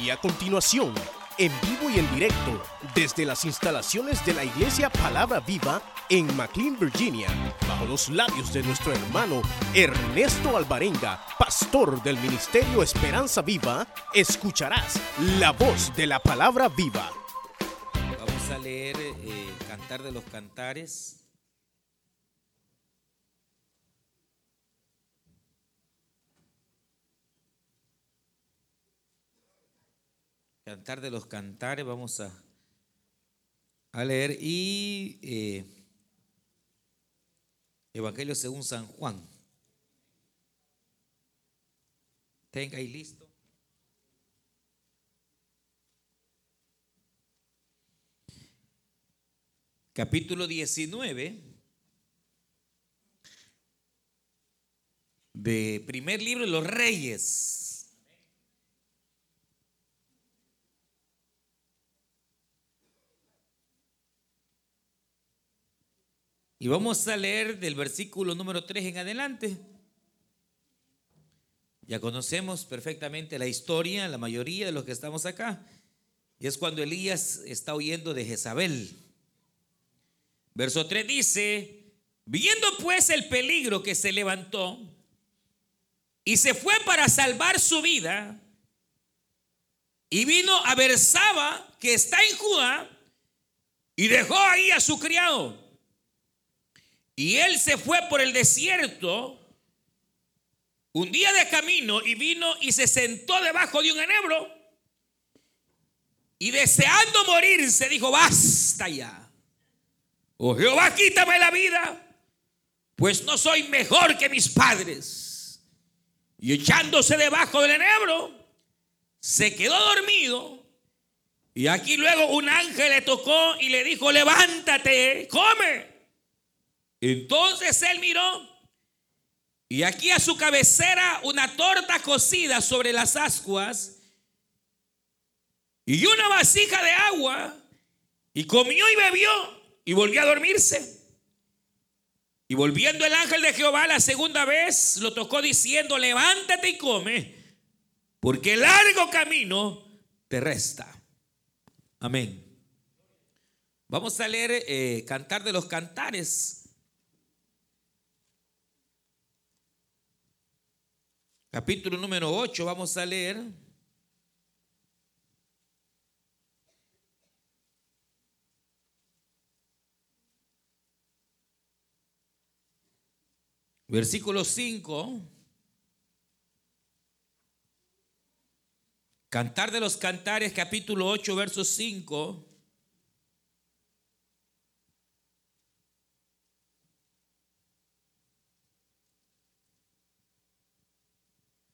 Y a continuación, en vivo y en directo, desde las instalaciones de la Iglesia Palabra Viva en McLean, Virginia, bajo los labios de nuestro hermano Ernesto Alvarenga, pastor del Ministerio Esperanza Viva, escucharás la voz de la Palabra Viva. Vamos a leer eh, Cantar de los Cantares. Cantar de los Cantares, vamos a, a leer. Y eh, Evangelio según San Juan. Tenga ahí listo. Capítulo 19 de primer libro de los reyes. Y vamos a leer del versículo número 3 en adelante. Ya conocemos perfectamente la historia, la mayoría de los que estamos acá. Y es cuando Elías está huyendo de Jezabel. Verso 3 dice, viendo pues el peligro que se levantó y se fue para salvar su vida, y vino a Bersaba, que está en Judá, y dejó ahí a su criado. Y él se fue por el desierto un día de camino y vino y se sentó debajo de un enebro. Y deseando morir se dijo, basta ya. Oh Jehová, quítame la vida, pues no soy mejor que mis padres. Y echándose debajo del enebro, se quedó dormido. Y aquí luego un ángel le tocó y le dijo, levántate, come. Entonces él miró y aquí a su cabecera una torta cocida sobre las ascuas y una vasija de agua y comió y bebió y volvió a dormirse. Y volviendo el ángel de Jehová la segunda vez, lo tocó diciendo, levántate y come, porque largo camino te resta. Amén. Vamos a leer eh, Cantar de los Cantares, capítulo número 8, vamos a leer. Versículo 5. Cantar de los Cantares, capítulo 8, verso 5.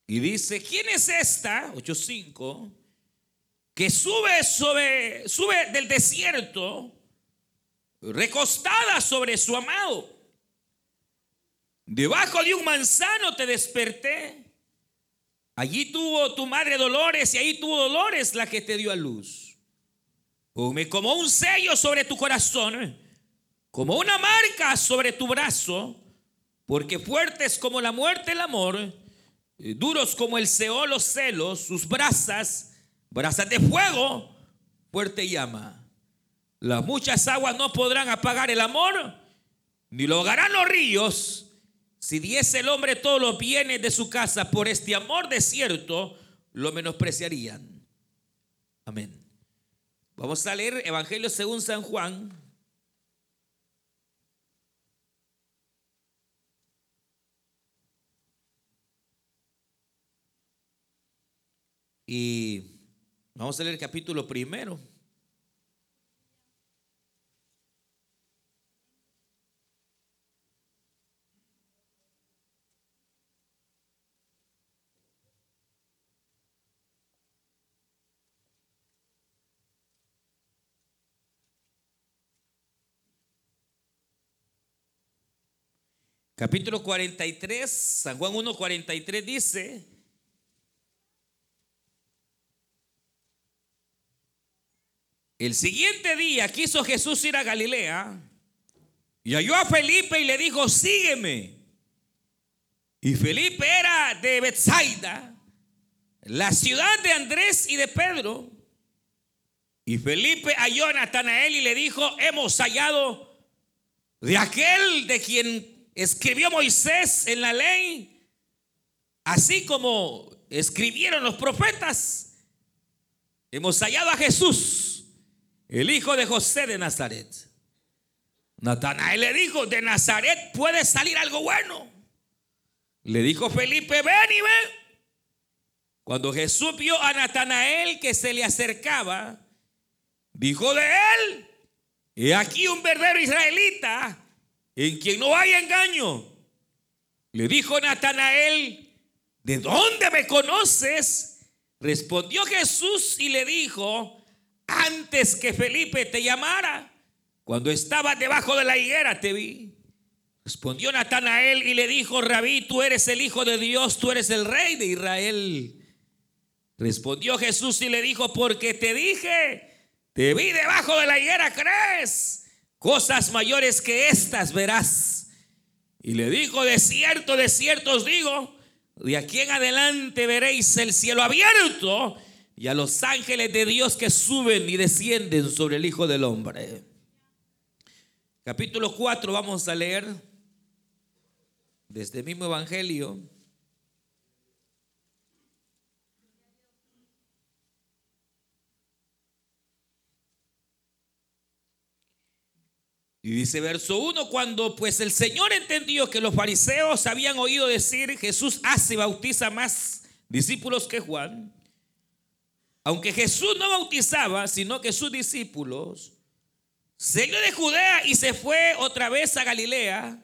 Y dice, ¿quién es esta? 8.5. Que sube, sobre, sube del desierto, recostada sobre su amado. Debajo de un manzano te desperté. Allí tuvo tu madre dolores y ahí tuvo dolores la que te dio a luz. Como un sello sobre tu corazón, como una marca sobre tu brazo, porque fuerte es como la muerte el amor duros como el Seol los celos, sus brasas, brasas de fuego, fuerte llama. Las muchas aguas no podrán apagar el amor, ni lo ahogarán los ríos. Si diese el hombre todos los bienes de su casa por este amor desierto, lo menospreciarían. Amén. Vamos a leer Evangelio según San Juan, Y vamos a leer el capítulo primero. Capítulo 43, San Juan 1, 43 dice, El siguiente día quiso Jesús ir a Galilea y halló a Felipe y le dijo, sígueme. Y Felipe era de Bethsaida, la ciudad de Andrés y de Pedro. Y Felipe halló a Natanael y le dijo, hemos hallado de aquel de quien escribió Moisés en la ley, así como escribieron los profetas. Hemos hallado a Jesús, el hijo de José de Nazaret. Natanael le dijo, de Nazaret puede salir algo bueno. Le dijo Felipe, ven y ven. Cuando Jesús vio a Natanael que se le acercaba, dijo de él, y aquí un verdadero israelita en quien no hay engaño. Le dijo Natanael, ¿de dónde me conoces? Respondió Jesús y le dijo, antes que Felipe te llamara, cuando estabas debajo de la higuera te vi. Respondió Natanael y le dijo, Rabí, tú eres el Hijo de Dios, tú eres el Rey de Israel. Respondió Jesús y le dijo, porque te dije, te vi debajo de la higuera, ¿crees? Cosas mayores que estas verás. Y le dijo, de cierto, de cierto os digo, de aquí en adelante veréis el cielo abierto y a los ángeles de Dios que suben y descienden sobre el Hijo del Hombre. Capítulo 4 vamos a leer desde el mismo Evangelio. Y dice verso 1, cuando pues el Señor entendió que los fariseos habían oído decir, Jesús hace, bautiza más discípulos que Juan, aunque Jesús no bautizaba, sino que sus discípulos, salió de Judea y se fue otra vez a Galilea,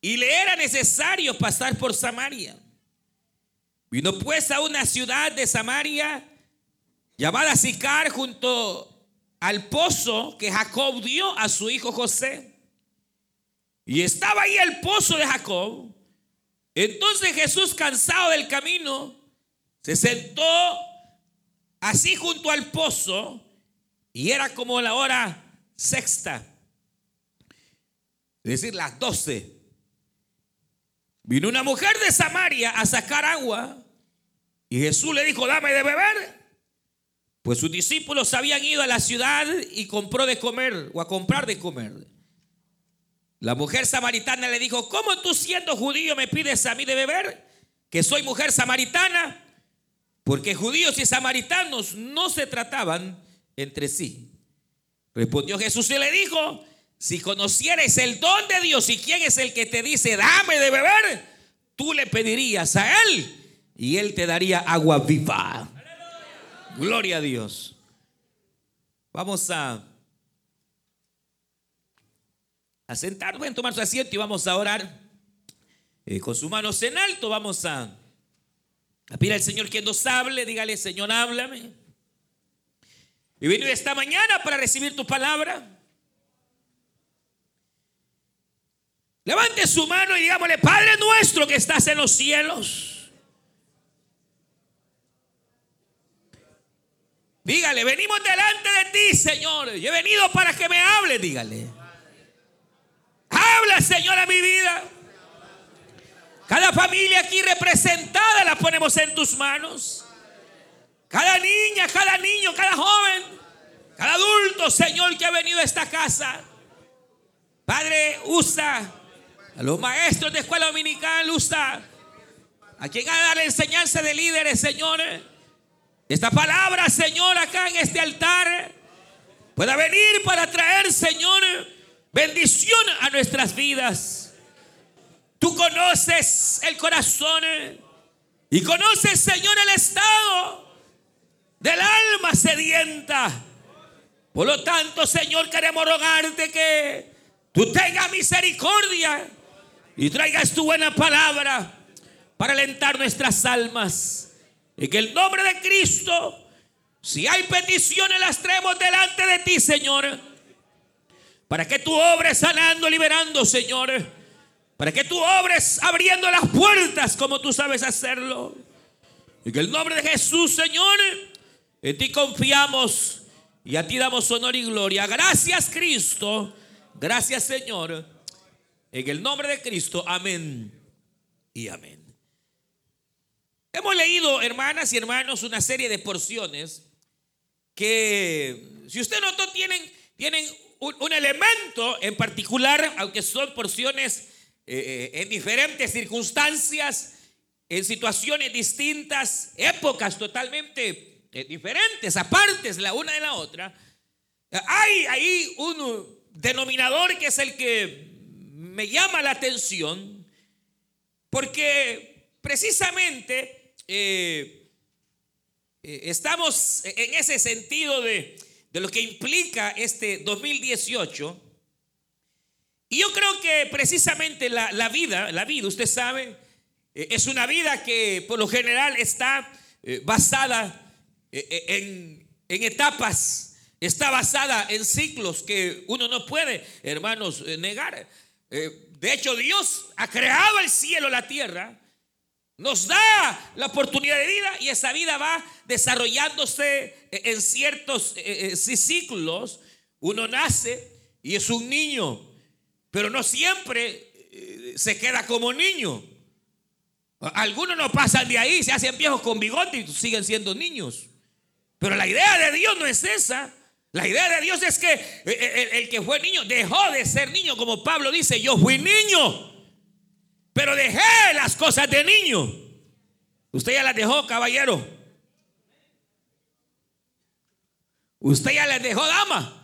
y le era necesario pasar por Samaria. Vino pues a una ciudad de Samaria llamada Sicar junto al pozo que Jacob dio a su hijo José. Y estaba ahí el pozo de Jacob. Entonces Jesús, cansado del camino, se sentó así junto al pozo y era como la hora sexta, es decir, las doce. Vino una mujer de Samaria a sacar agua y Jesús le dijo, dame de beber. Pues sus discípulos habían ido a la ciudad y compró de comer o a comprar de comer. La mujer samaritana le dijo, ¿cómo tú siendo judío me pides a mí de beber? Que soy mujer samaritana. Porque judíos y samaritanos no se trataban entre sí. Respondió Jesús y le dijo, si conocieres el don de Dios y quién es el que te dice, dame de beber, tú le pedirías a él y él te daría agua viva. Gloria a Dios. Vamos a, a sentarnos, en tomar su asiento y vamos a orar. Eh, con sus manos en alto vamos a, a pedir al Señor que nos hable. Dígale, Señor, háblame. Y venido esta mañana para recibir tu palabra. Levante su mano y digámosle, Padre nuestro que estás en los cielos. Dígale, venimos delante de ti, Señor. Yo he venido para que me hable, dígale. Habla, Señor, a mi vida. Cada familia aquí representada la ponemos en tus manos. Cada niña, cada niño, cada joven, cada adulto, Señor, que ha venido a esta casa. Padre, usa a los maestros de escuela dominical, usa a quien ha dado la enseñanza de líderes, señores esta palabra, Señor, acá en este altar pueda venir para traer, Señor, bendición a nuestras vidas. Tú conoces el corazón y conoces, Señor, el estado del alma sedienta. Por lo tanto, Señor, queremos rogarte que tú tengas misericordia y traigas tu buena palabra para alentar nuestras almas. En el nombre de Cristo, si hay peticiones, las traemos delante de ti, Señor. Para que tú obres sanando, liberando, Señor. Para que tú obres abriendo las puertas como tú sabes hacerlo. En el nombre de Jesús, Señor, en ti confiamos y a ti damos honor y gloria. Gracias, Cristo. Gracias, Señor. En el nombre de Cristo, amén y amén. Hemos leído, hermanas y hermanos, una serie de porciones que, si usted notó, tienen, tienen un, elemento en particular, aunque son porciones eh, eh, en diferentes circunstancias, en situaciones distintas, épocas totalmente eh, diferentes, apartes la una de la otra. Hay ahí un denominador que es el que me llama la atención, porque precisamente estamos en ese sentido de, lo que implica este 2018. Y yo creo que precisamente la, vida, la vida, usted sabe, eh, es una vida que por lo general está basada en, etapas, está basada en ciclos que uno no puede, hermanos, negar. de hecho, Dios ha creado el cielo, la tierra, nos da la oportunidad de vida y esa vida va desarrollándose en ciertos eh, eh, ciclos. Uno nace y es un niño, pero no siempre eh, se queda como niño. Algunos no pasan de ahí, se hacen viejos con bigote y siguen siendo niños. Pero la idea de Dios no es esa. La idea de Dios es que el, el que fue niño dejó de ser niño, como Pablo dice, yo fui niño. Pero dejé las cosas de niño. Usted ya las dejó, caballero. Usted ya las dejó, dama.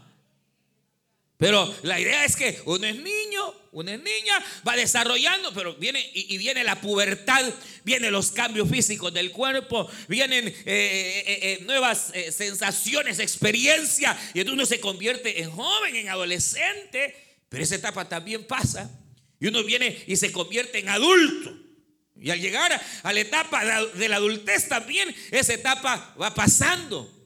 Pero la idea es que uno es niño, una es niña, va desarrollando, pero viene y, viene la pubertad, vienen los cambios físicos del cuerpo, vienen eh, eh, eh, nuevas sensaciones, experiencia, y entonces uno se convierte en joven, en adolescente, pero esa etapa también pasa. Y uno viene y se convierte en adulto. Y al llegar a la etapa de la adultez también, esa etapa va pasando.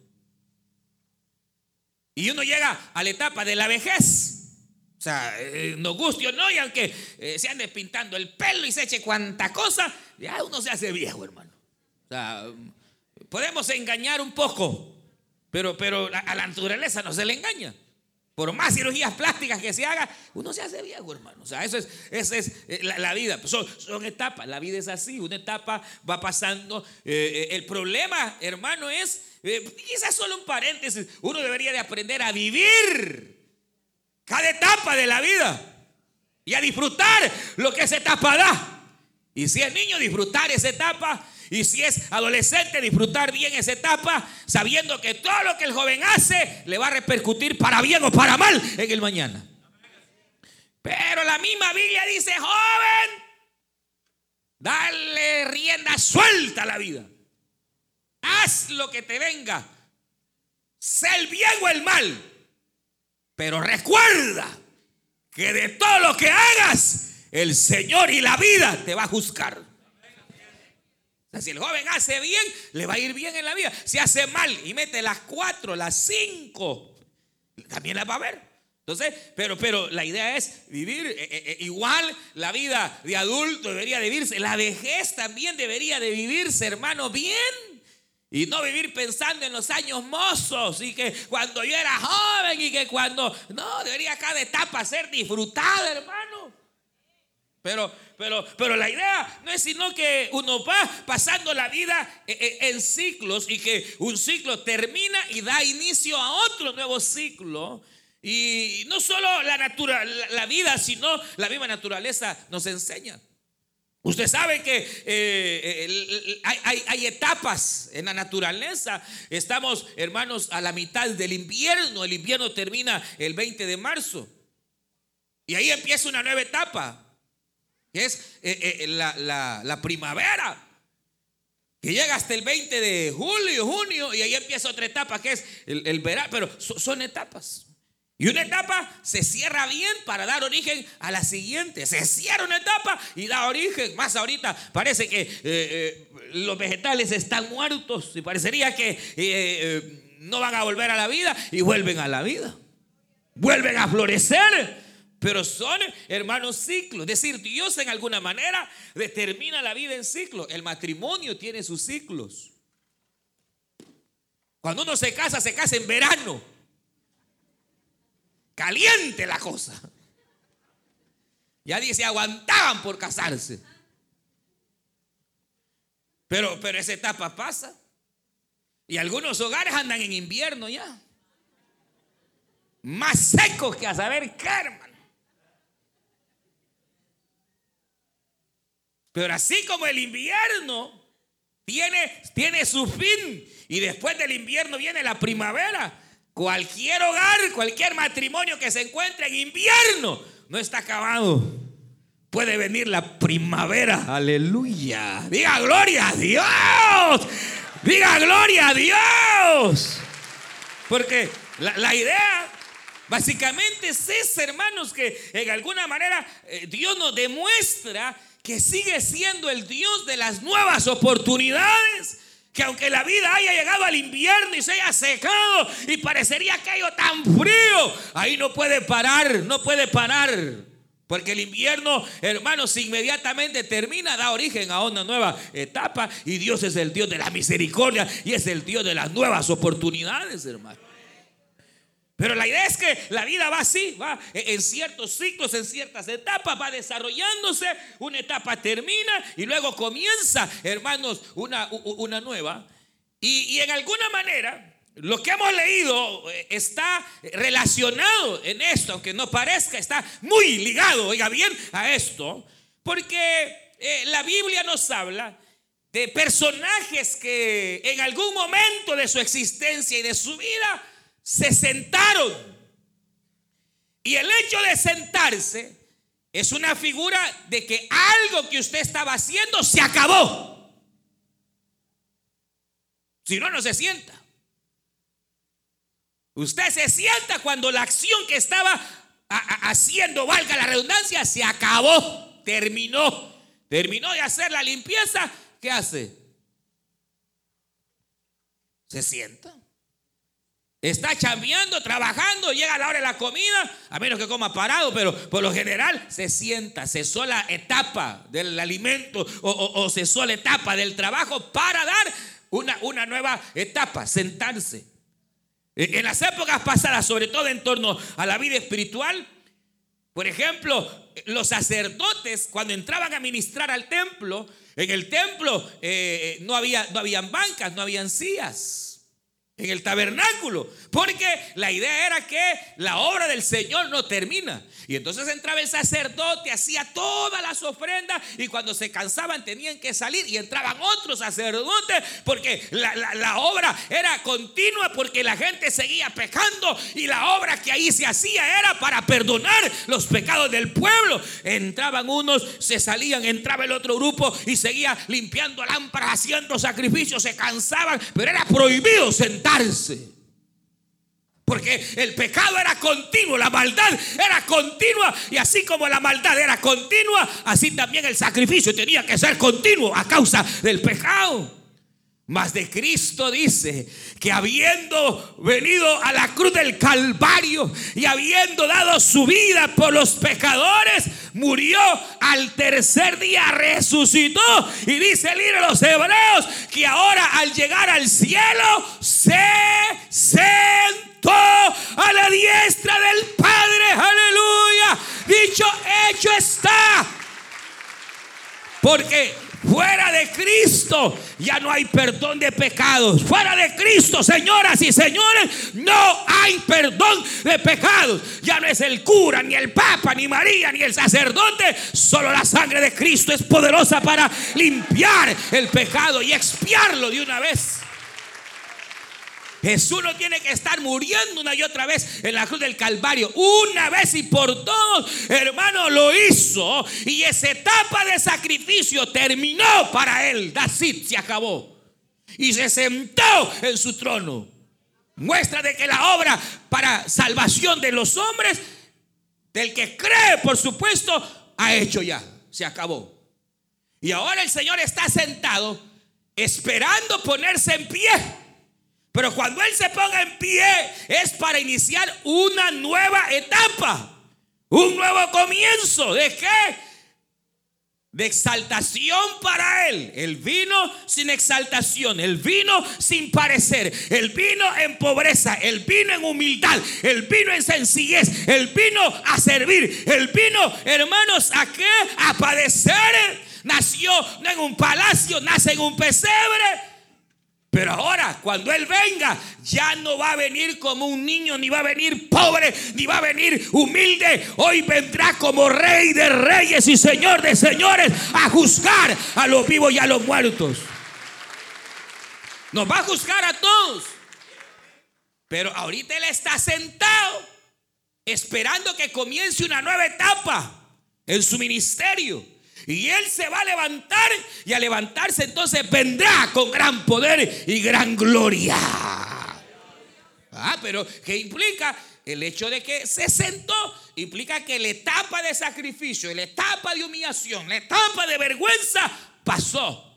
Y uno llega a la etapa de la vejez. O sea, eh, no guste o no, y aunque eh, se ande pintando el pelo y se eche cuanta cosa, ya uno se hace viejo, hermano. O sea, podemos engañar un poco, pero, pero a la naturaleza no se le engaña. Por más cirugías plásticas que se haga, uno se hace viejo, hermano. O sea, eso es, esa es eh, la, vida. Son, etapas. La vida es así. Una etapa va pasando. Eh, el problema, hermano, es, quizás solo un paréntesis, uno debería de aprender a vivir cada etapa de la vida y a disfrutar lo que esa etapa da. Y si es niño, disfrutar esa etapa y si es adolescente, disfrutar bien esa etapa, sabiendo que todo lo que el joven hace le va a repercutir para bien o para mal en el mañana. Pero la misma Biblia dice, joven, dale rienda suelta a la vida. Haz lo que te venga, sé el bien o el mal. Pero recuerda que de todo lo que hagas, el Señor y la vida te va a juzgar. Si el joven hace bien, le va a ir bien en la vida. Si hace mal y mete las cuatro, las cinco, también las va a ver. Entonces, pero, pero la idea es vivir eh, eh, eh, igual la vida de adulto debería de vivirse. La vejez también debería de vivirse, hermano, bien. Y no vivir pensando en los años mozos y que cuando yo era joven y que cuando... No, debería cada etapa ser disfrutada, hermano. Pero, pero, pero la idea no es sino que uno va pasando la vida e, e, en ciclos y que un ciclo termina y da inicio a otro nuevo ciclo. Y no solo la, la vida, sino la misma naturaleza nos enseña. Usted sabe que eh, hay, hay, etapas en la naturaleza. Estamos, hermanos, a la mitad del invierno. El invierno termina el 20 de marzo. Y ahí empieza una nueva etapa que es eh, eh, la, primavera, que llega hasta el 20 de julio, junio, y ahí empieza otra etapa, que es el, verano, pero son etapas. Y una etapa se cierra bien para dar origen a la siguiente. Se cierra una etapa y da origen. Más ahorita parece que eh, los vegetales están muertos y parecería que no van a volver a la vida y vuelven a la vida. Vuelven a florecer pero son, hermanos, ciclos. Es decir, Dios en alguna manera determina la vida en ciclos. El matrimonio tiene sus ciclos. Cuando uno se casa, se casa en verano. Caliente la cosa. Ya dice, aguantaban por casarse. Pero, pero esa etapa pasa. Y algunos hogares andan en invierno ya. Más secos que a saber qué. Pero así como el invierno tiene, tiene su fin y después del invierno viene la primavera, cualquier hogar, cualquier matrimonio que se encuentre en invierno no está acabado. Puede venir la primavera. Aleluya. Diga gloria a Dios. Diga gloria a Dios. Porque la, idea básicamente es esa, hermanos, que en alguna manera eh, Dios nos demuestra que sigue siendo el Dios de las nuevas oportunidades. Que aunque la vida haya llegado al invierno y se haya secado y parecería aquello tan frío, ahí no puede parar, no puede parar. Porque el invierno, hermanos, inmediatamente termina, da origen a una nueva etapa y Dios es el Dios de la misericordia y es el Dios de las nuevas oportunidades, hermano. Pero la idea es que la vida va así, va en ciertos ciclos, en ciertas etapas, va desarrollándose, una etapa termina y luego comienza, hermanos, una, una nueva. Y, y en alguna manera, lo que hemos leído eh, está relacionado en esto, aunque no parezca, está muy ligado, oiga bien, a esto, porque eh, la Biblia nos habla de personajes que en algún momento de su existencia y de su vida se sentaron. Y el hecho de sentarse es una figura de que algo que usted estaba haciendo se acabó. Si no, no se sienta. Usted se sienta cuando la acción que estaba haciendo, valga la redundancia, se acabó, terminó. Terminó de hacer la limpieza. ¿Qué hace? Se sienta. Está chambeando, trabajando, llega la hora de la comida, a menos que coma parado, pero por lo general se sienta, cesó la etapa del alimento o, cesó la etapa del trabajo para dar una, una nueva etapa, sentarse. En las épocas pasadas, sobre todo en torno a la vida espiritual, por ejemplo, los sacerdotes cuando entraban a ministrar al templo, en el templo eh, no, había, no habían bancas, no habían sillas en el tabernáculo, porque la idea era que la obra del Señor no termina. Y entonces entraba el sacerdote, hacía todas las ofrendas y cuando se cansaban tenían que salir y entraban otros sacerdotes porque la, obra era continua porque la gente seguía pecando y la obra que ahí se hacía era para perdonar los pecados del pueblo. Entraban unos, se salían, entraba el otro grupo y seguía limpiando lámparas, haciendo sacrificios, se cansaban, pero era prohibido Porque el pecado era continuo, la maldad era continua y así como la maldad era continua, así también el sacrificio tenía que ser continuo a causa del pecado. Mas de Cristo dice que habiendo venido a la cruz del Calvario y habiendo dado su vida por los pecadores, murió al tercer día, resucitó. Y dice el libro de los Hebreos que ahora al llegar al cielo se sentó a la diestra del Padre. Aleluya. Dicho hecho está. Porque Fuera de Cristo ya no hay perdón de pecados. Fuera de Cristo, señoras y señores, no hay perdón de pecados. Ya no es el cura, ni el papa, ni María, ni el sacerdote. Solo la sangre de Cristo es poderosa para limpiar el pecado y expiarlo de una vez. Jesús no tiene que estar muriendo una y otra vez en la cruz del Calvario. Una vez y por todos, hermano, lo hizo. Y esa etapa de sacrificio terminó para él. David se acabó. Y se sentó en su trono. Muestra de que la obra para salvación de los hombres, del que cree, por supuesto, ha hecho ya. Se acabó. Y ahora el Señor está sentado esperando ponerse en pie pero cuando Él se ponga en pie es para iniciar una nueva etapa, un nuevo comienzo. ¿De qué? De exaltación para Él. El vino sin exaltación, el vino sin parecer, el vino en pobreza, el vino en humildad, el vino en sencillez, el vino a servir, el vino, hermanos, ¿a qué? A padecer nació no en un palacio, nace en un pesebre. Pero ahora, cuando Él venga, ya no va a venir como un niño, ni va a venir pobre, ni va a venir humilde. Hoy vendrá como Rey de reyes y Señor de señores a juzgar a los vivos y a los muertos. Nos va a juzgar a todos. Pero ahorita Él está sentado, esperando que comience una nueva etapa en su ministerio. Y él se va a levantar y a levantarse entonces vendrá con gran poder y gran gloria. Ah, pero ¿qué implica? El hecho de que se sentó implica que la etapa de sacrificio, la etapa de humillación, la etapa de vergüenza pasó.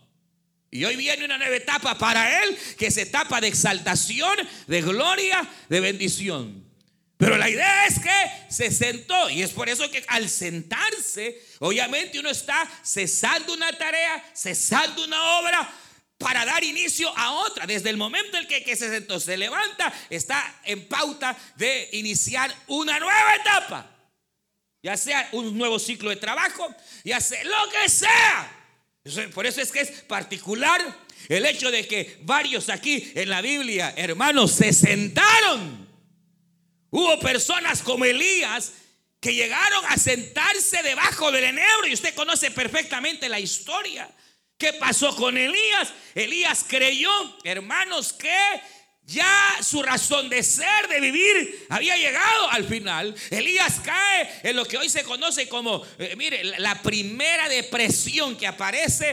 Y hoy viene una nueva etapa para él, que es etapa de exaltación, de gloria, de bendición. Pero la idea es que se sentó y es por eso que al sentarse, obviamente uno está cesando una tarea, cesando una obra para dar inicio a otra. Desde el momento en que, que se sentó, se levanta, está en pauta de iniciar una nueva etapa. Ya sea un nuevo ciclo de trabajo, ya sea lo que sea. Por eso es que es particular el hecho de que varios aquí en la Biblia, hermanos, se sentaron Hubo personas como Elías que llegaron a sentarse debajo del enebro y usted conoce perfectamente la historia. ¿Qué pasó con Elías? Elías creyó, hermanos, que ya su razón de ser, de vivir, había llegado al final. Elías cae en lo que hoy se conoce como, eh, mire, la primera depresión que aparece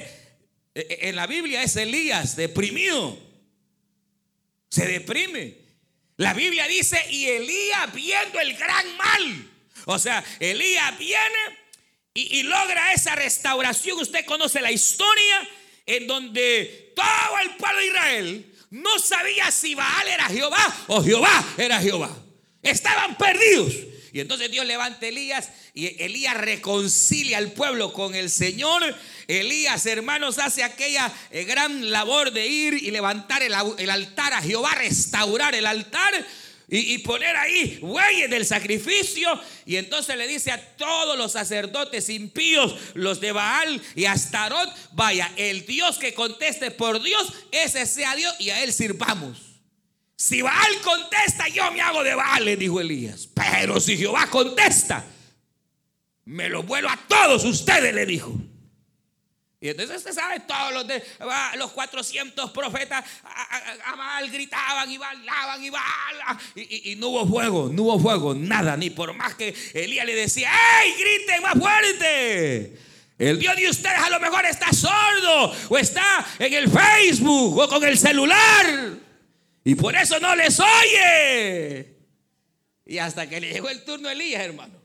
eh, eh, en la Biblia es Elías, deprimido. Se deprime. La Biblia dice, y Elías viendo el gran mal. O sea, Elías viene y, logra esa restauración. Usted conoce la historia en donde todo el pueblo de Israel no sabía si Baal era Jehová o Jehová era Jehová. Estaban perdidos. Y entonces Dios levanta a Elías y Elías reconcilia al pueblo con el Señor. Elías, hermanos, hace aquella eh, gran labor de ir y levantar el, altar a Jehová, restaurar el altar. Y, poner ahí bueyes del sacrificio. Y entonces le dice a todos los sacerdotes impíos, los de Baal y Astarot, vaya, el Dios que conteste por Dios, ese sea Dios y a él sirvamos. Si Baal contesta, yo me hago de Baal, le dijo Elías. Pero si Jehová contesta, me lo vuelo a todos ustedes, le dijo. Y entonces usted sabe, todos los, de, los 400 profetas a, Baal gritaban y bailaban y, Baal, y, y, no hubo fuego, no hubo fuego, nada, ni por más que Elías le decía, ¡Ey, griten más fuerte! El Dios de ustedes a lo mejor está sordo o está en el Facebook o con el celular. Y por eso no les oye. Y hasta que le llegó el turno a Elías, hermano.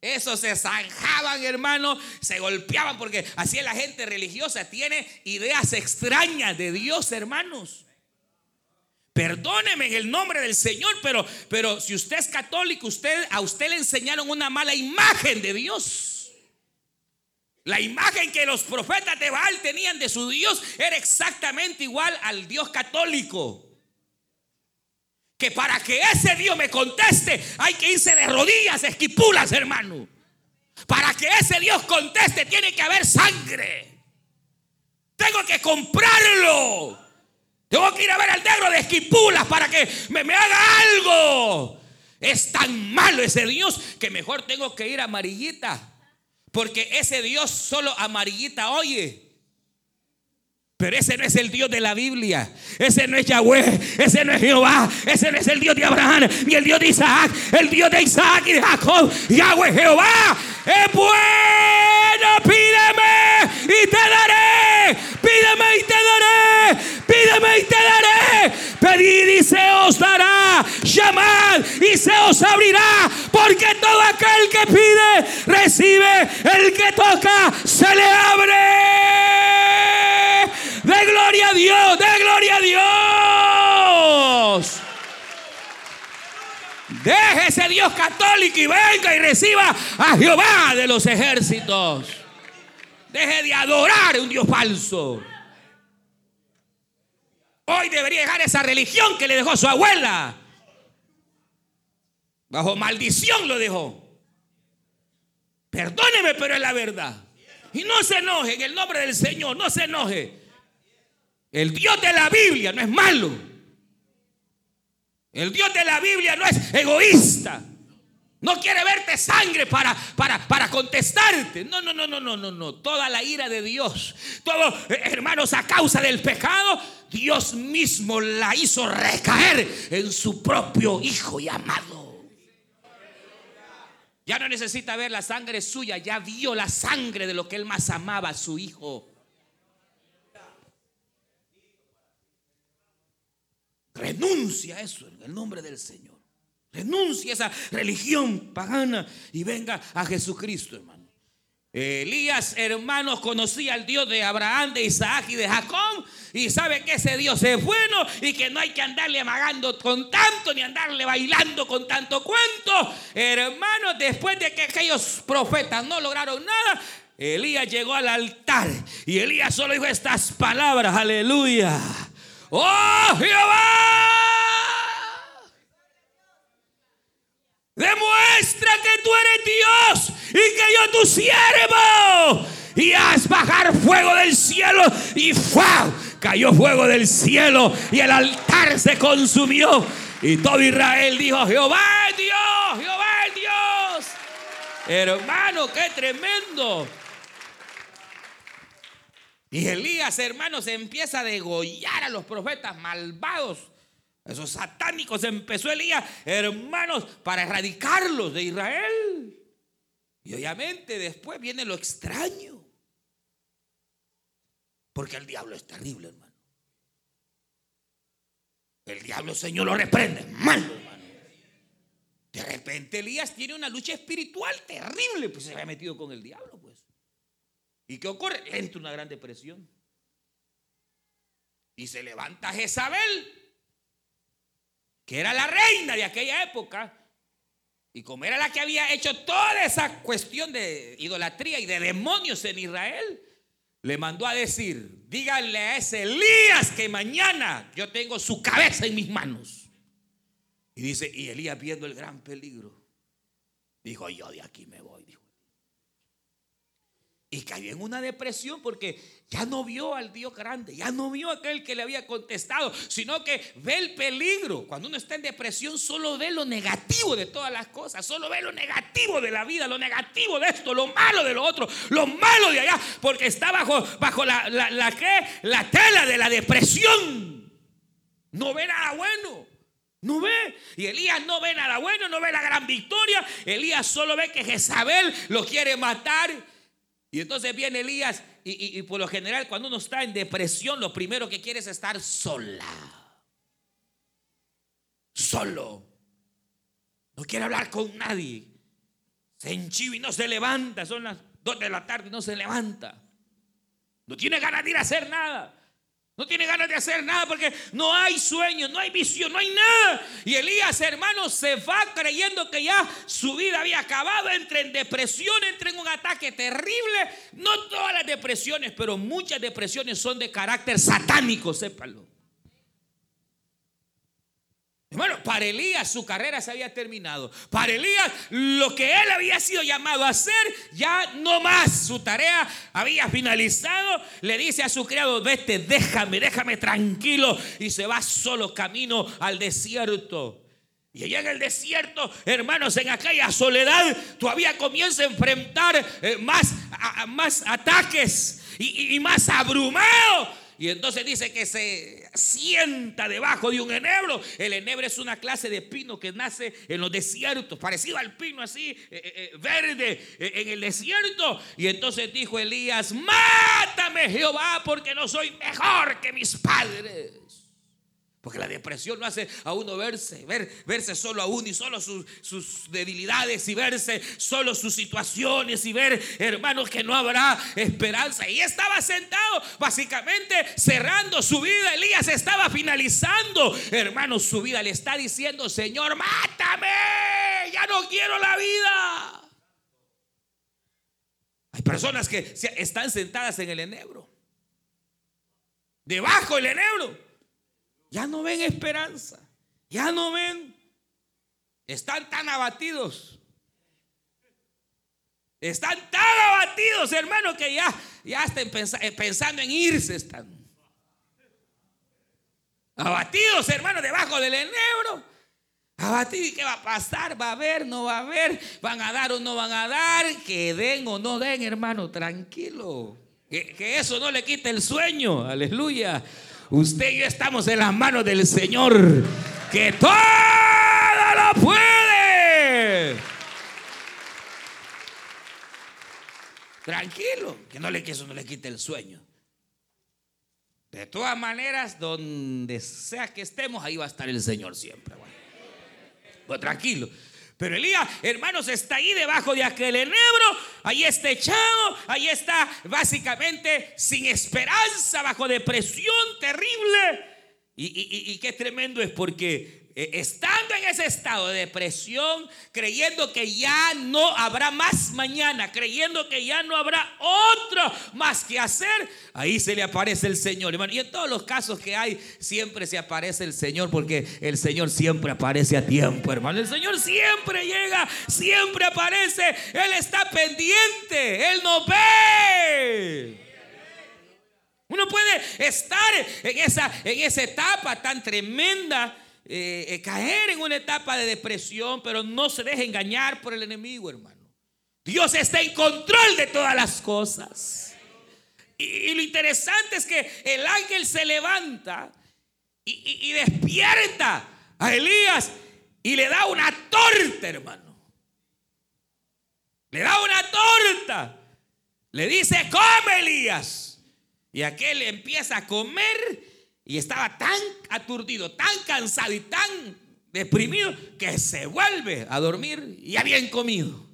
Eso se zanjaban, hermano, se golpeaban porque así la gente religiosa tiene ideas extrañas de Dios, hermanos. Perdóneme en el nombre del Señor, pero, pero si usted es católico, usted, a usted le enseñaron una mala imagen de Dios. La imagen que los profetas de Baal tenían de su Dios era exactamente igual al Dios católico que para que ese Dios me conteste hay que irse de rodillas, esquipulas, hermano. Para que ese Dios conteste tiene que haber sangre. Tengo que comprarlo. Tengo que ir a ver al negro de esquipulas para que me, me haga algo. Es tan malo ese Dios que mejor tengo que ir a amarillita. Porque ese Dios solo amarillita oye. Pero ese no es el Dios de la Biblia. Ese no es Yahweh. Ese no es Jehová. Ese no es el Dios de Abraham. Ni el Dios de Isaac. El Dios de Isaac y de Jacob. Yahweh Jehová. Es bueno. Pídeme y te daré. Pídeme y te daré. Pídeme y te daré. Pedir y se os dará. Llamad y se os abrirá. Porque todo aquel que pide, recibe. El que toca, se le abre. De gloria a Dios, de gloria a Dios. Deje ese Dios católico y venga y reciba a Jehová de los ejércitos. Deje de adorar a un Dios falso. Hoy debería dejar esa religión que le dejó su abuela. Bajo maldición lo dejó. Perdóneme, pero es la verdad. Y no se enoje en el nombre del Señor, no se enoje. El Dios de la Biblia no es malo. El Dios de la Biblia no es egoísta. No quiere verte sangre para, para, para contestarte. No, no, no, no, no, no, no. Toda la ira de Dios. Todo, eh, hermanos, a causa del pecado, Dios mismo la hizo recaer en su propio Hijo y amado. Ya no necesita ver la sangre suya, ya vio la sangre de lo que él más amaba, su Hijo. Renuncia a eso en el nombre del Señor. Renuncia a esa religión pagana y venga a Jesucristo, hermano. Elías, hermanos, conocía al Dios de Abraham, de Isaac y de Jacob. Y sabe que ese Dios es bueno y que no hay que andarle amagando con tanto ni andarle bailando con tanto cuento. Hermanos, después de que aquellos profetas no lograron nada, Elías llegó al altar y Elías solo dijo estas palabras, aleluya. Oh Jehová, demuestra que tú eres Dios y que yo tu siervo. Y haz bajar fuego del cielo y ¡fua! cayó fuego del cielo y el altar se consumió. Y todo Israel dijo, Jehová es Dios, Jehová es Dios. Hermano, qué tremendo. Y Elías, hermanos, empieza a degollar a los profetas malvados. Esos satánicos empezó Elías, hermanos, para erradicarlos de Israel. Y obviamente después viene lo extraño. Porque el diablo es terrible, hermano. El diablo, Señor, lo reprende. Malo, hermano. De repente Elías tiene una lucha espiritual terrible, pues se había metido con el diablo, pues. ¿Y qué ocurre? Entra una gran depresión. Y se levanta Jezabel, que era la reina de aquella época. Y como era la que había hecho toda esa cuestión de idolatría y de demonios en Israel, le mandó a decir, díganle a ese Elías que mañana yo tengo su cabeza en mis manos. Y dice, y Elías viendo el gran peligro, dijo, yo de aquí me voy. Y cayó en una depresión porque ya no vio al Dios grande, ya no vio a aquel que le había contestado, sino que ve el peligro. Cuando uno está en depresión, solo ve lo negativo de todas las cosas, solo ve lo negativo de la vida, lo negativo de esto, lo malo de lo otro, lo malo de allá, porque está bajo, bajo la, la, la, la tela de la depresión. No ve nada bueno. No ve. Y Elías no ve nada bueno, no ve la gran victoria. Elías solo ve que Jezabel lo quiere matar. Y entonces viene Elías y, por lo general cuando uno está en depresión lo primero que quiere es estar sola. Solo. No quiere hablar con nadie. Se enchiva y no se levanta. Son las dos de la tarde y no se levanta. No tiene ganas de ir a hacer nada. No tiene ganas de hacer nada porque no hay sueño, no hay visión, no hay nada. Y Elías, hermanos, se va creyendo que ya su vida había acabado. Entra en depresión, entra en un ataque terrible. No todas las depresiones, pero muchas depresiones son de carácter satánico, sépanlo. Bueno, para Elías su carrera se había terminado. Para Elías lo que él había sido llamado a hacer ya no más. Su tarea había finalizado. Le dice a su criado, vete, déjame, déjame tranquilo. Y se va solo camino al desierto. Y allá en el desierto, hermanos, en aquella soledad, todavía comienza a enfrentar eh, más, más ataques y, y más abrumado y entonces dice que se sienta debajo de un enebro. El enebro es una clase de pino que nace en los desiertos, parecido al pino así, eh, eh, eh, verde en el desierto. Y entonces dijo Elías, mátame Jehová porque no soy mejor que mis padres. Porque la depresión no hace a uno verse, ver, verse solo a uno y solo sus, sus, debilidades y verse solo sus situaciones y ver, hermanos, que no habrá esperanza. Y estaba sentado, básicamente cerrando su vida. Elías estaba finalizando, hermanos, su vida. Le está diciendo, Señor, mátame, ya no quiero la vida. Hay personas que están sentadas en el enebro, debajo del enebro ya no ven esperanza, ya no ven, están tan abatidos. Están tan abatidos, hermano, que ya, ya están eh, pensando en irse. Están abatidos, hermano, debajo del enebro. Abatidos, ¿y qué va a pasar? ¿Va a haber? ¿No va a haber? ¿Van a dar o no van a dar? Que den o no den, hermano, tranquilo. Que eso no le quite el sueño. Aleluya. Usted y yo estamos en las manos del Señor. Que todo lo puede. Tranquilo, que no le que no le quite el sueño. De todas maneras, donde sea que estemos, ahí va a estar el Señor siempre. Pues tranquilo. Pero Elías, hermanos, está ahí debajo de aquel enebro, ahí está echado, ahí está básicamente sin esperanza, bajo depresión terrible. Y, y qué tremendo es porque estando en ese estado de depresión, creyendo que ya no habrá más mañana, creyendo que ya no habrá otro más que hacer, ahí se le aparece el Señor, hermano. Y en todos los casos que hay, siempre se aparece el Señor, porque el Señor siempre aparece a tiempo, hermano. El Señor siempre llega, siempre aparece. Él está pendiente, Él nos ve. Uno puede estar en esa, en esa etapa tan tremenda eh, eh, caer en una etapa de depresión, pero no se deje engañar por el enemigo, hermano. Dios está en control de todas las cosas. Y, lo interesante es que el ángel se levanta y, despierta a Elías y le da una torta, hermano. Le da una torta. Le dice, come Elías. Y aquel empieza a comer y estaba tan aturdido, tan cansado y tan deprimido que se vuelve a dormir y ya bien comido.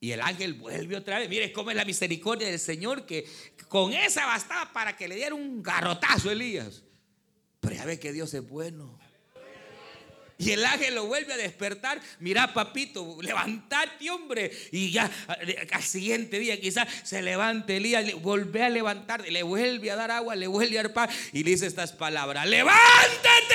Y el ángel vuelve otra vez. Mire cómo es la misericordia del Señor que con esa bastaba para que le diera un garrotazo a Elías. Pero ya ve que Dios es bueno. Y el ángel lo vuelve a despertar. Mira, papito, levantate, hombre. Y ya al siguiente día quizás se levante Elías, vuelve a levantar, le vuelve a dar agua, le vuelve a dar y le dice estas palabras: Levántate.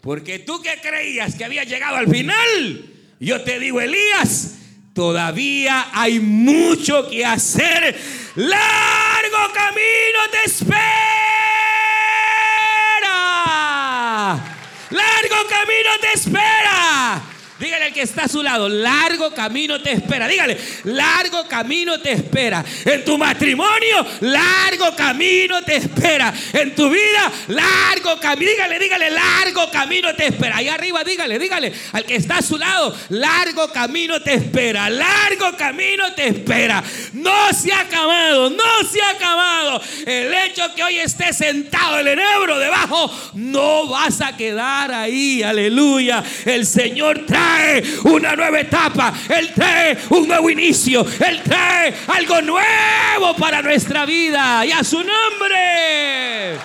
Porque tú que creías que había llegado al final, yo te digo, Elías, todavía hay mucho que hacer. Largo camino te espera. Largo camino te espera. Dígale al que está a su lado, largo camino te espera. Dígale, largo camino te espera. En tu matrimonio, largo camino te espera. En tu vida, largo camino. Dígale, dígale, largo camino te espera. Ahí arriba, dígale, dígale al que está a su lado, largo camino te espera. Largo camino te espera. No se ha acabado, no se ha acabado. El hecho que hoy estés sentado el enebro debajo, no vas a quedar ahí. Aleluya. El Señor trae una nueva etapa, Él trae un nuevo inicio, Él trae algo nuevo para nuestra vida y a su nombre.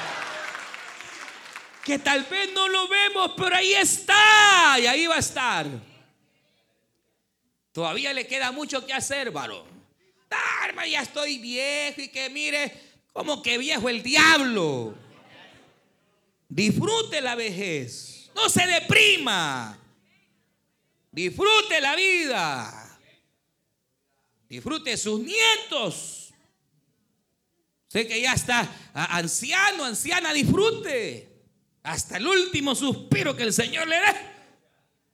Que tal vez no lo vemos, pero ahí está y ahí va a estar. Todavía le queda mucho que hacer, varón. Darma, ya estoy viejo y que mire, como que viejo el diablo. Disfrute la vejez. No se deprima. Disfrute la vida. Disfrute sus nietos. Sé que ya está anciano, anciana, disfrute. Hasta el último suspiro que el Señor le dé.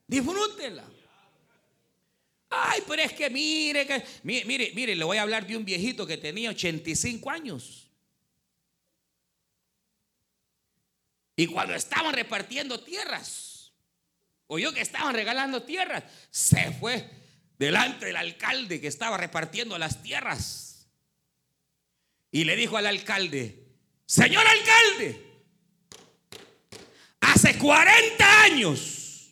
Disfrútela. Ay, pero es que mire, mire, mire, mire, le voy a hablar de un viejito que tenía 85 años. Y cuando estaban repartiendo tierras, oyó que estaban regalando tierras, se fue delante del alcalde que estaba repartiendo las tierras. Y le dijo al alcalde, señor alcalde, hace 40 años,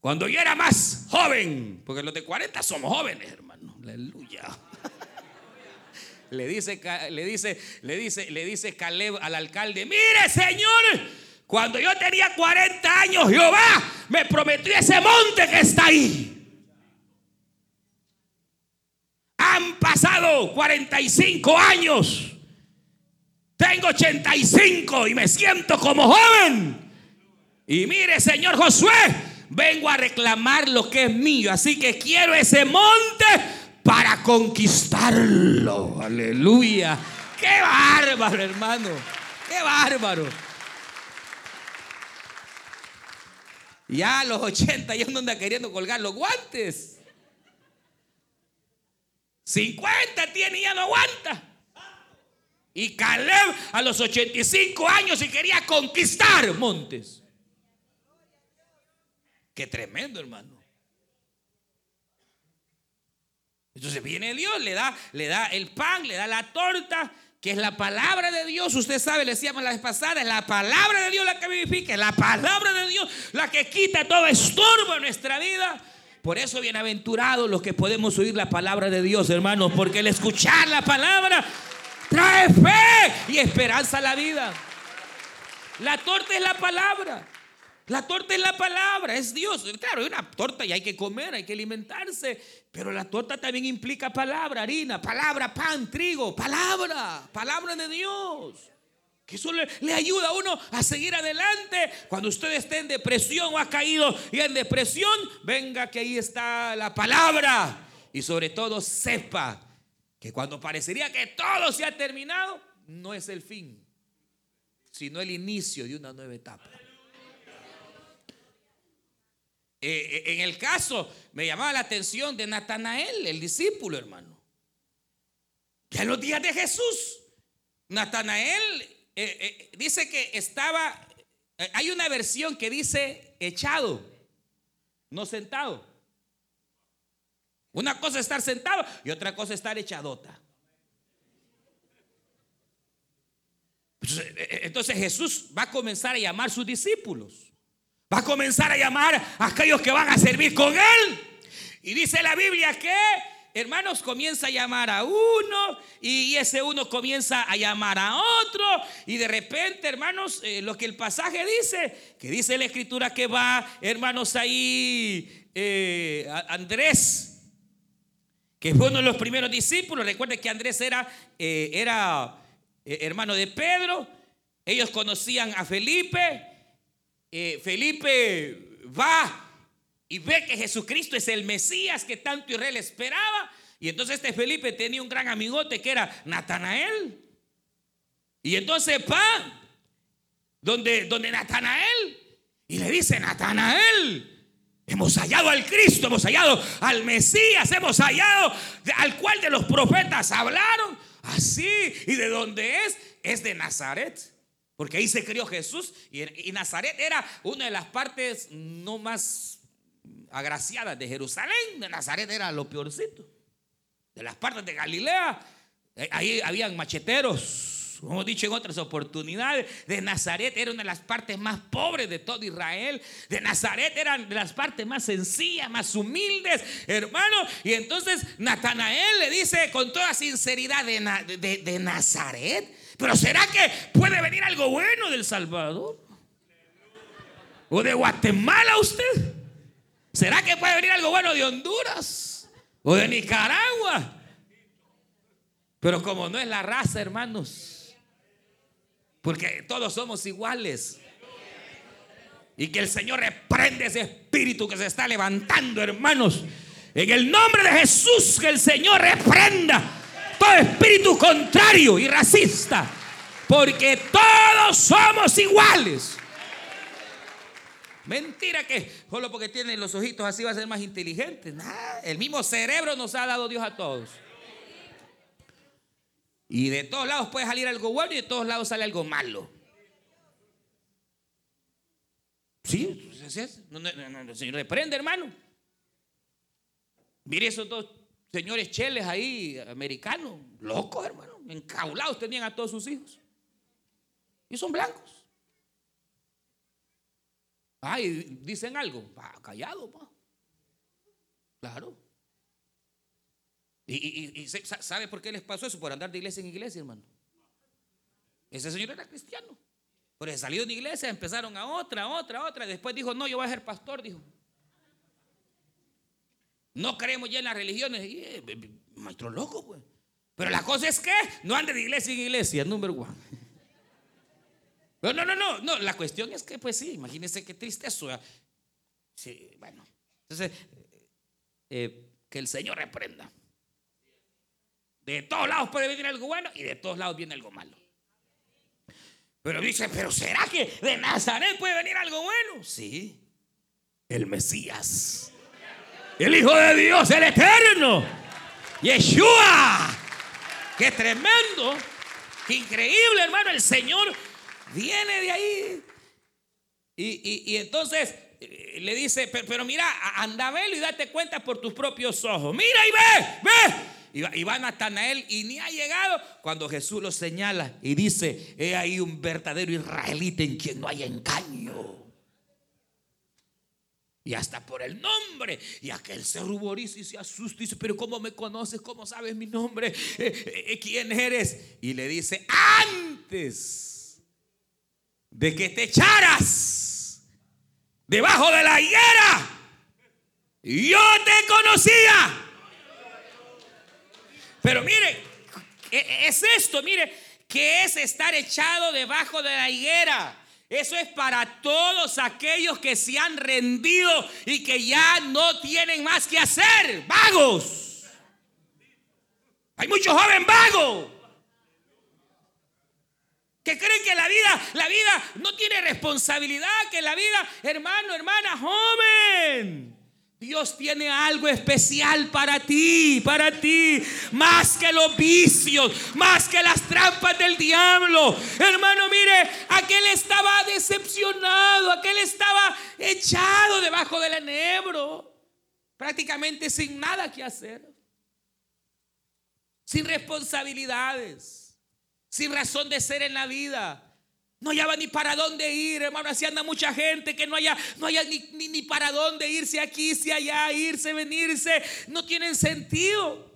cuando yo era más joven, porque los de 40 somos jóvenes, hermano, aleluya. Le dice, le dice, le dice, le dice Caleb al alcalde, mire señor, cuando yo tenía 40 años, Jehová me prometió ese monte que está ahí. Han pasado 45 años. Tengo 85 y me siento como joven. Y mire, señor Josué, vengo a reclamar lo que es mío. Así que quiero ese monte para conquistarlo. Aleluya. Qué bárbaro, hermano. Qué bárbaro. Ya a los 80 ya anda queriendo colgar los guantes. 50 tiene y ya no aguanta. Y Caleb a los 85 años y quería conquistar montes. Qué tremendo, hermano. Entonces viene Dios, le da, le da el pan, le da la torta, que es la palabra de Dios. Usted sabe, le decíamos la vez pasada, es la palabra de Dios la que vivifica, es la palabra de Dios la que quita todo estorbo en nuestra vida. Por eso bienaventurados los que podemos oír la palabra de Dios, hermanos, porque el escuchar la palabra trae fe y esperanza a la vida. La torta es la palabra. La torta es la palabra, es Dios. Claro, hay una torta y hay que comer, hay que alimentarse. Pero la torta también implica palabra, harina, palabra, pan, trigo, palabra, palabra de Dios. Que eso le, le, ayuda a uno a seguir adelante. Cuando usted esté en depresión o ha caído y en depresión, venga que ahí está la palabra. Y sobre todo sepa que cuando parecería que todo se ha terminado, no es el fin, sino el inicio de una nueva etapa. Eh, en el caso, me llamaba la atención de Natanael, el discípulo, hermano. Ya en los días de Jesús, Natanael eh, eh, dice que estaba, eh, hay una versión que dice echado, no sentado. Una cosa es estar sentado y otra cosa es estar echadota. Entonces Jesús va a comenzar a llamar a sus discípulos. Va a comenzar a llamar a aquellos que van a servir con Él. Y dice la Biblia que, hermanos, comienza a llamar a uno y ese uno comienza a llamar a otro. Y de repente, hermanos, eh, lo que el pasaje dice, que dice la escritura que va, hermanos, ahí eh, Andrés, que fue uno de los primeros discípulos. Recuerden que Andrés era, eh, era hermano de Pedro. Ellos conocían a Felipe. Eh, Felipe va y ve que Jesucristo es el Mesías que tanto Israel esperaba. Y entonces este Felipe tenía un gran amigote que era Natanael. Y entonces va donde, donde Natanael y le dice, Natanael, hemos hallado al Cristo, hemos hallado al Mesías, hemos hallado al cual de los profetas hablaron. Así, y de dónde es, es de Nazaret. Porque ahí se crió Jesús y, Nazaret era una de las partes no más agraciadas de Jerusalén. De Nazaret era lo peorcito. De las partes de Galilea, eh, ahí habían macheteros. Como hemos dicho en otras oportunidades, de Nazaret era una de las partes más pobres de todo Israel. De Nazaret eran de las partes más sencillas, más humildes, hermano. Y entonces Natanael le dice con toda sinceridad de, de Nazaret. Pero ¿será que puede venir algo bueno del Salvador? ¿O de Guatemala usted? ¿Será que puede venir algo bueno de Honduras? ¿O de Nicaragua? Pero como no es la raza, hermanos, porque todos somos iguales. Y que el Señor reprende ese espíritu que se está levantando, hermanos. En el nombre de Jesús, que el Señor reprenda todo espíritu contrario y racista. Porque todos somos iguales. Mentira que solo porque tienen los ojitos así va a ser más inteligente. el mismo cerebro nos ha dado Dios a todos. Y de todos lados puede salir algo bueno y de todos lados sale algo malo. Sí, así es. reprende, hermano. Mire esos dos señores cheles ahí, americanos, locos, hermano, encaulados tenían a todos sus hijos. Y son blancos. Ay, dicen algo, callado, pa. Claro. Y, ¿sabe por qué les pasó eso? Por andar de iglesia en iglesia, hermano. Ese señor era cristiano. Pero salió de iglesia, empezaron a otra, otra, otra. Y después dijo, no, yo voy a ser pastor, dijo. No creemos ya en las religiones. Eh, maestro loco, pues. Pero la cosa es que no ande de iglesia en iglesia, número uno. No, no, no, no. La cuestión es que, pues sí, imagínense qué triste eso. Sí, bueno. Entonces, eh, que el Señor reprenda. De todos lados puede venir algo bueno y de todos lados viene algo malo. Pero dice, pero ¿será que de Nazaret puede venir algo bueno? Sí. El Mesías. El Hijo de Dios, el Eterno. Yeshua. Qué tremendo. Qué increíble, hermano. El Señor viene de ahí. Y, entonces eh, le dice, pero, mira, anda a verlo y date cuenta por tus propios ojos. Mira y ve, ve. Y va, Natanael y ni ha llegado cuando Jesús lo señala y dice, he ahí un verdadero israelita en quien no hay engaño. Y hasta por el nombre. Y aquel se ruboriza y se asusta y dice, pero ¿cómo me conoces? ¿Cómo sabes mi nombre? Eh, eh, eh, ¿Quién eres? Y le dice, antes de que te echaras debajo de la higuera, yo te conocía. Pero mire, e, es esto, mire, que es estar echado debajo de la higuera. Eso es para todos aquellos que se han rendido y que ya no tienen más que hacer. Vagos. Hay muchos jóvenes vagos que creen que la vida, la vida no tiene responsabilidad, que la vida, hermano, hermana, joven. Dios tiene algo especial para ti, para ti, más que los vicios, más que las trampas del diablo. Hermano, mire, aquel estaba decepcionado, aquel estaba echado debajo del enebro, prácticamente sin nada que hacer, sin responsabilidades, sin razón de ser en la vida. No hallaba ni para dónde ir, hermano. Así anda mucha gente que no haya, no haya ni, ni, para dónde irse aquí, si allá, irse, venirse. No tienen sentido.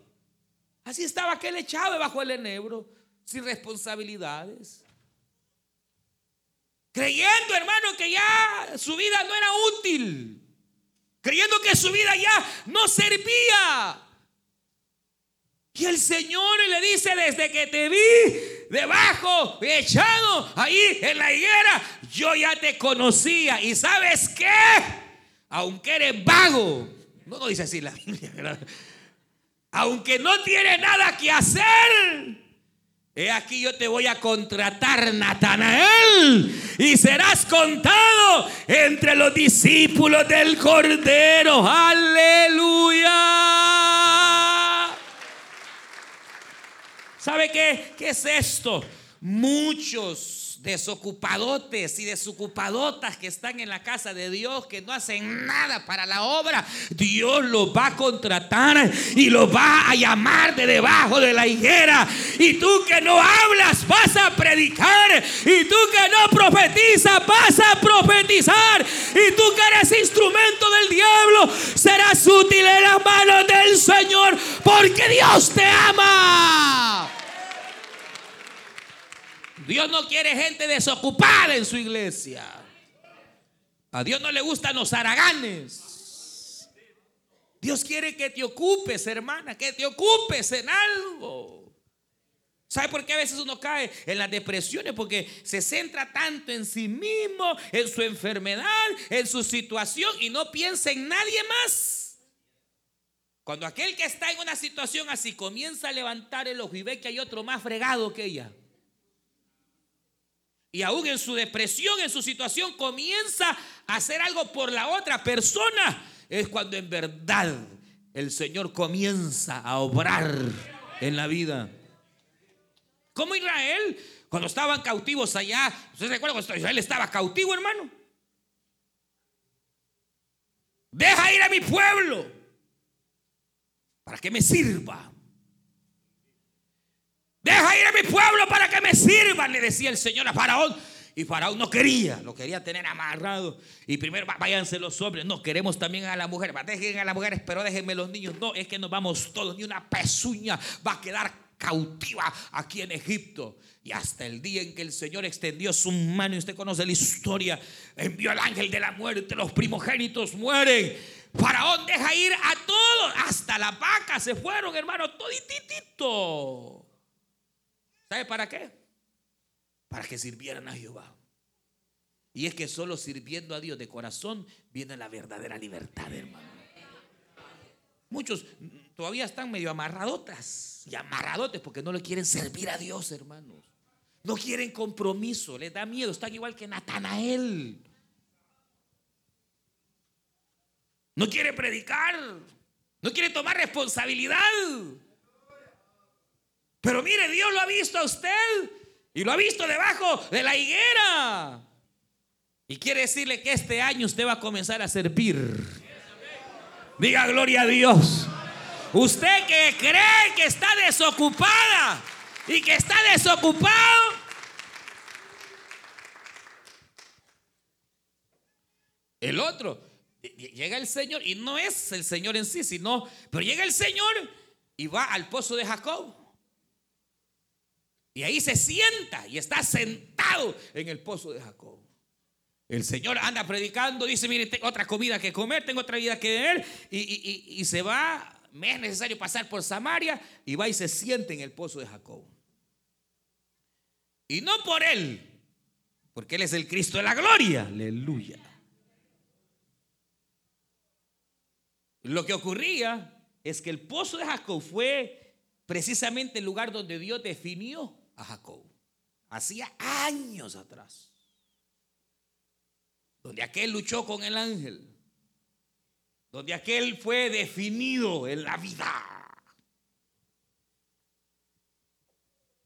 Así estaba aquel echado debajo del enebro, sin responsabilidades. Creyendo, hermano, que ya su vida no era útil. Creyendo que su vida ya no servía. Y el Señor le dice, desde que te vi debajo, echado ahí en la higuera, yo ya te conocía. Y sabes qué, aunque eres vago, no lo dice así la Biblia, aunque no tiene nada que hacer, He aquí yo te voy a contratar, Natanael, y serás contado entre los discípulos del Cordero. Aleluya. ¿Sabe qué? ¿Qué es esto? Muchos desocupadotes y desocupadotas que están en la casa de Dios, que no hacen nada para la obra, Dios los va a contratar y los va a llamar de debajo de la higuera. Y tú que no hablas, vas a predicar. Y tú que no profetizas, vas a profetizar. Y tú que eres instrumento del diablo, serás útil en las manos del Señor, porque Dios te ama. Dios no quiere gente desocupada en su iglesia. A Dios no le gustan los haraganes. Dios quiere que te ocupes, hermana, que te ocupes en algo. ¿Sabe por qué a veces uno cae en las depresiones? Porque se centra tanto en sí mismo, en su enfermedad, en su situación y no piensa en nadie más. Cuando aquel que está en una situación así comienza a levantar el ojo y ve que hay otro más fregado que ella y aún en su depresión, en su situación, comienza a hacer algo por la otra persona, es cuando en verdad el Señor comienza a obrar en la vida. Como Israel, cuando estaban cautivos allá, ¿ustedes recuerdan cuando Israel estaba cautivo, hermano? Deja ir a mi pueblo para que me sirva. Deja ir a mi pueblo para que me sirvan, le decía el Señor a Faraón. Y Faraón no quería, lo quería tener amarrado. Y primero váyanse los hombres. No, queremos también a las mujeres. Dejen a las mujeres, pero déjenme los niños. No, es que nos vamos todos. Ni una pezuña va a quedar cautiva aquí en Egipto. Y hasta el día en que el Señor extendió su mano, y usted conoce la historia, envió al ángel de la muerte, los primogénitos mueren. Faraón deja ir a todos, hasta la vaca se fueron, hermano, todititito. ¿Sabe para qué? Para que sirvieran a Jehová. Y es que solo sirviendo a Dios de corazón viene la verdadera libertad, hermano. Muchos todavía están medio amarradotas y amarradotes porque no le quieren servir a Dios, hermanos. No quieren compromiso, les da miedo, están igual que Natanael. No quiere predicar, no quiere tomar responsabilidad. Pero mire, Dios lo ha visto a usted y lo ha visto debajo de la higuera. Y quiere decirle que este año usted va a comenzar a servir. Diga gloria a Dios. Usted que cree que está desocupada y que está desocupado. El otro, llega el Señor y no es el Señor en sí, sino, pero llega el Señor y va al pozo de Jacob. Y ahí se sienta y está sentado en el pozo de Jacob. El Señor anda predicando, dice, mire, tengo otra comida que comer, tengo otra vida que ver, y, y se va, me es necesario pasar por Samaria, y va y se sienta en el pozo de Jacob. Y no por él, porque él es el Cristo de la gloria, aleluya. Lo que ocurría es que el pozo de Jacob fue precisamente el lugar donde Dios definió a Jacob. Hacía años atrás. Donde aquel luchó con el ángel. Donde aquel fue definido en la vida.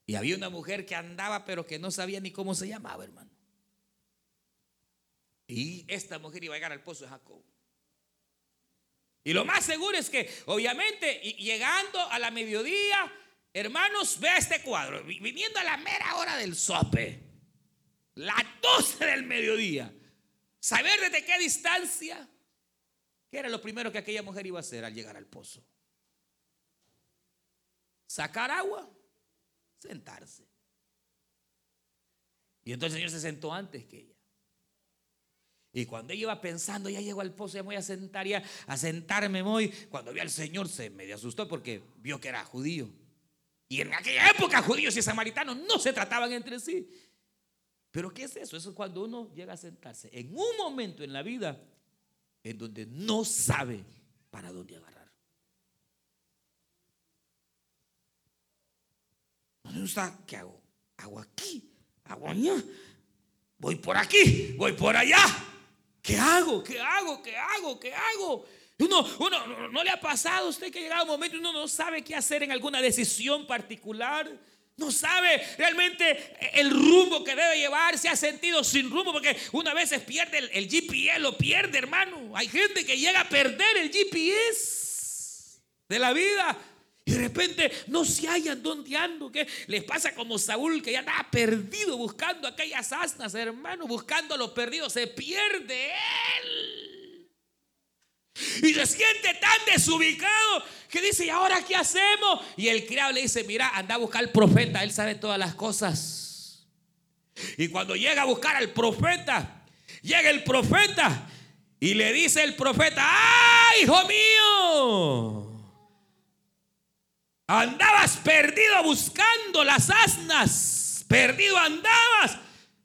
Y había una mujer que andaba pero que no sabía ni cómo se llamaba, hermano. Y esta mujer iba a llegar al pozo de Jacob. Y lo más seguro es que, obviamente, llegando a la mediodía, hermanos, vea este cuadro, viniendo a la mera hora del sope, la 12 del mediodía, saber desde qué distancia, ¿qué era lo primero que aquella mujer iba a hacer al llegar al pozo? Sacar agua, sentarse. Y entonces el Señor se sentó antes que ella. Y cuando ella iba pensando, ya llego al pozo, ya me voy a sentar, ya a sentarme voy. Cuando vio al Señor se medio asustó porque vio que era judío. Y en aquella época judíos y samaritanos no se trataban entre sí. Pero ¿qué es eso? Eso es cuando uno llega a sentarse en un momento en la vida en donde no sabe para dónde agarrar. ¿Dónde está? ¿Qué hago? ¿Hago aquí? ¿Hago allá? Voy por aquí, voy por allá. ¿Qué hago? ¿Qué hago? ¿Qué hago? ¿Qué hago? Uno, uno, ¿no le ha pasado a usted que llegado un momento uno no sabe qué hacer en alguna decisión particular? No sabe realmente el rumbo que debe llevar, se ha sentido sin rumbo, porque una vez pierde el, GPS, lo pierde, hermano. Hay gente que llega a perder el GPS de la vida. Y de repente no se hallan donde ando. ¿Qué les pasa como Saúl que ya estaba perdido buscando aquellas asnas, hermano, buscando a los perdidos? Se pierde él. Y se siente tan desubicado que dice, ¿y ahora qué hacemos? Y el criado le dice, mira, anda a buscar al profeta, él sabe todas las cosas. Y cuando llega a buscar al profeta, llega el profeta y le dice el profeta, ¡ay, hijo mío! Andabas perdido buscando las asnas. Perdido andabas.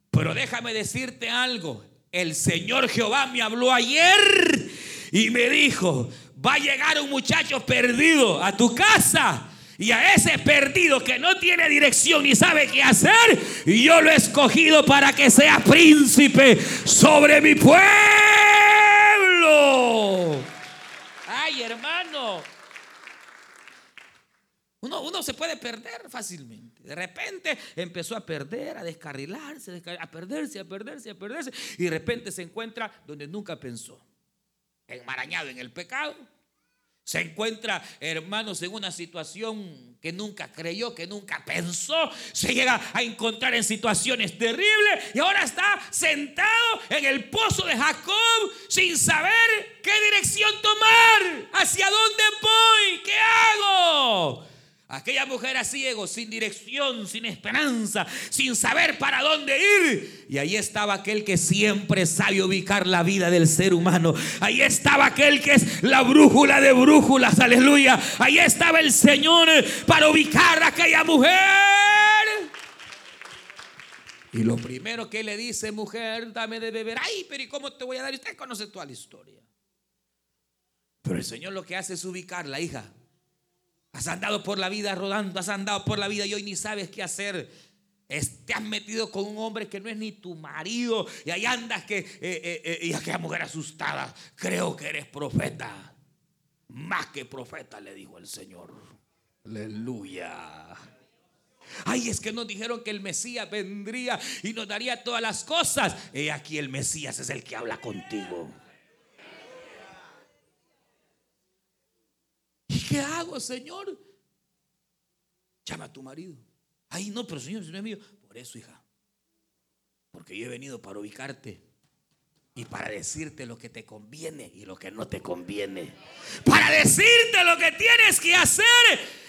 Pero déjame decirte algo. El Señor Jehová me habló ayer y me dijo, va a llegar un muchacho perdido a tu casa. Y a ese perdido que no tiene dirección ni sabe qué hacer, yo lo he escogido para que sea príncipe sobre mi pueblo. Ay, hermano. Uno, se puede perder fácilmente. De repente empezó a perder, a descarrilarse, a perderse, a perderse, a perderse. Y de repente se encuentra donde nunca pensó. Enmarañado en el pecado. Se encuentra, hermanos, en una situación que nunca creyó, que nunca pensó. Se llega a encontrar en situaciones terribles y ahora está sentado en el pozo de Jacob sin saber qué dirección tomar, hacia dónde voy, qué hago. Aquella mujer a ciego, sin dirección, sin esperanza, sin saber para dónde ir. Y ahí estaba aquel que siempre sabe ubicar la vida del ser humano. Ahí estaba aquel que es la brújula de brújulas, aleluya. Ahí estaba el Señor para ubicar a aquella mujer. Y lo primero que le dice, mujer, dame de beber. Ay, pero ¿y cómo te voy a dar? Usted conoce toda la historia. Pero el Señor lo que hace es ubicarla, hija. Has andado por la vida rodando, has andado por la vida y hoy ni sabes qué hacer. te has metido con un hombre que no es ni tu marido y ahí andas que, eh, eh, eh, y aquella mujer asustada, creo que eres profeta. Más que profeta, le dijo el Señor. Aleluya. Ay, es que nos dijeron que el Mesías vendría y nos daría todas las cosas. He aquí el Mesías es el que habla contigo. Qué hago, Señor? Llama a tu marido. Ay, no, pero Señor, si no es mío. Por eso, hija. Porque yo he venido para ubicarte y para decirte lo que te conviene y lo que no te conviene. Para decirte lo que tienes que hacer.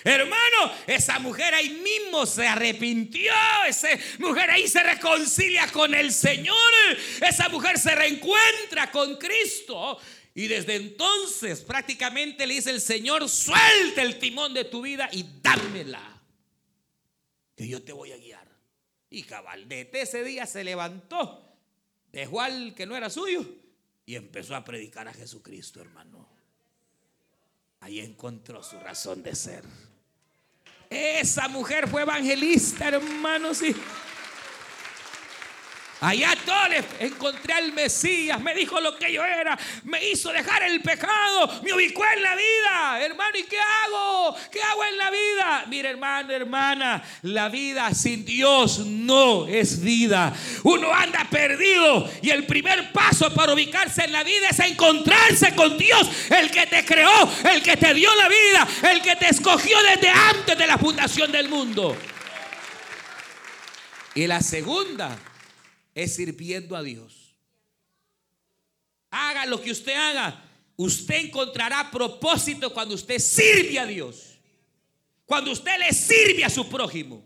Hermano, esa mujer ahí mismo se arrepintió. Esa mujer ahí se reconcilia con el Señor. Esa mujer se reencuentra con Cristo. Y desde entonces prácticamente le dice el Señor, suelta el timón de tu vida y dámela. Que yo te voy a guiar. Y cabaldete ese día se levantó dejó al que no era suyo y empezó a predicar a Jesucristo, hermano. Ahí encontró su razón de ser. Esa mujer fue evangelista, hermanos. Y Allá todo encontré al Mesías, me dijo lo que yo era, me hizo dejar el pecado, me ubicó en la vida. Hermano, ¿y qué hago? ¿Qué hago en la vida? Mira, hermano, hermana, la vida sin Dios no es vida. Uno anda perdido y el primer paso para ubicarse en la vida es encontrarse con Dios, el que te creó, el que te dio la vida, el que te escogió desde antes de la fundación del mundo. Y la segunda es sirviendo a Dios. Haga lo que usted haga. Usted encontrará propósito cuando usted sirve a Dios. Cuando usted le sirve a su prójimo.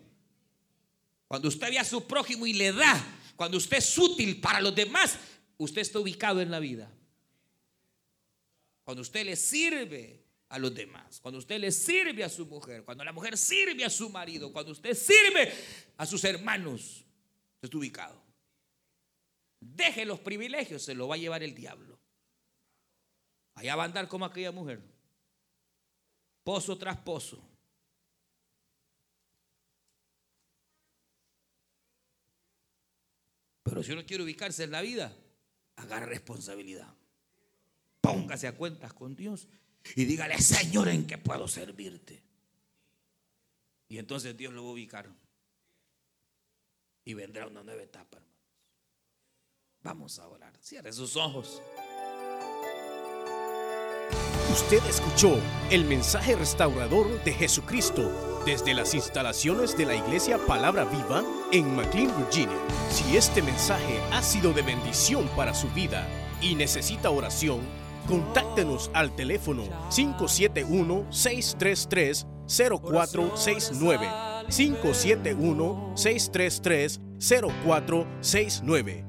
Cuando usted ve a su prójimo y le da. Cuando usted es útil para los demás. Usted está ubicado en la vida. Cuando usted le sirve a los demás. Cuando usted le sirve a su mujer. Cuando la mujer sirve a su marido. Cuando usted sirve a sus hermanos. Usted está ubicado. Deje los privilegios, se lo va a llevar el diablo. Allá va a andar como aquella mujer. Pozo tras pozo. Pero si uno quiere ubicarse en la vida, haga responsabilidad. Póngase a cuentas con Dios y dígale, Señor, ¿en qué puedo servirte? Y entonces Dios lo va a ubicar. Y vendrá una nueva etapa. Vamos a orar. Cierre sus ojos. Usted escuchó el mensaje restaurador de Jesucristo desde las instalaciones de la iglesia Palabra Viva en McLean, Virginia. Si este mensaje ha sido de bendición para su vida y necesita oración, contáctenos al teléfono 571-633-0469. 571-633-0469.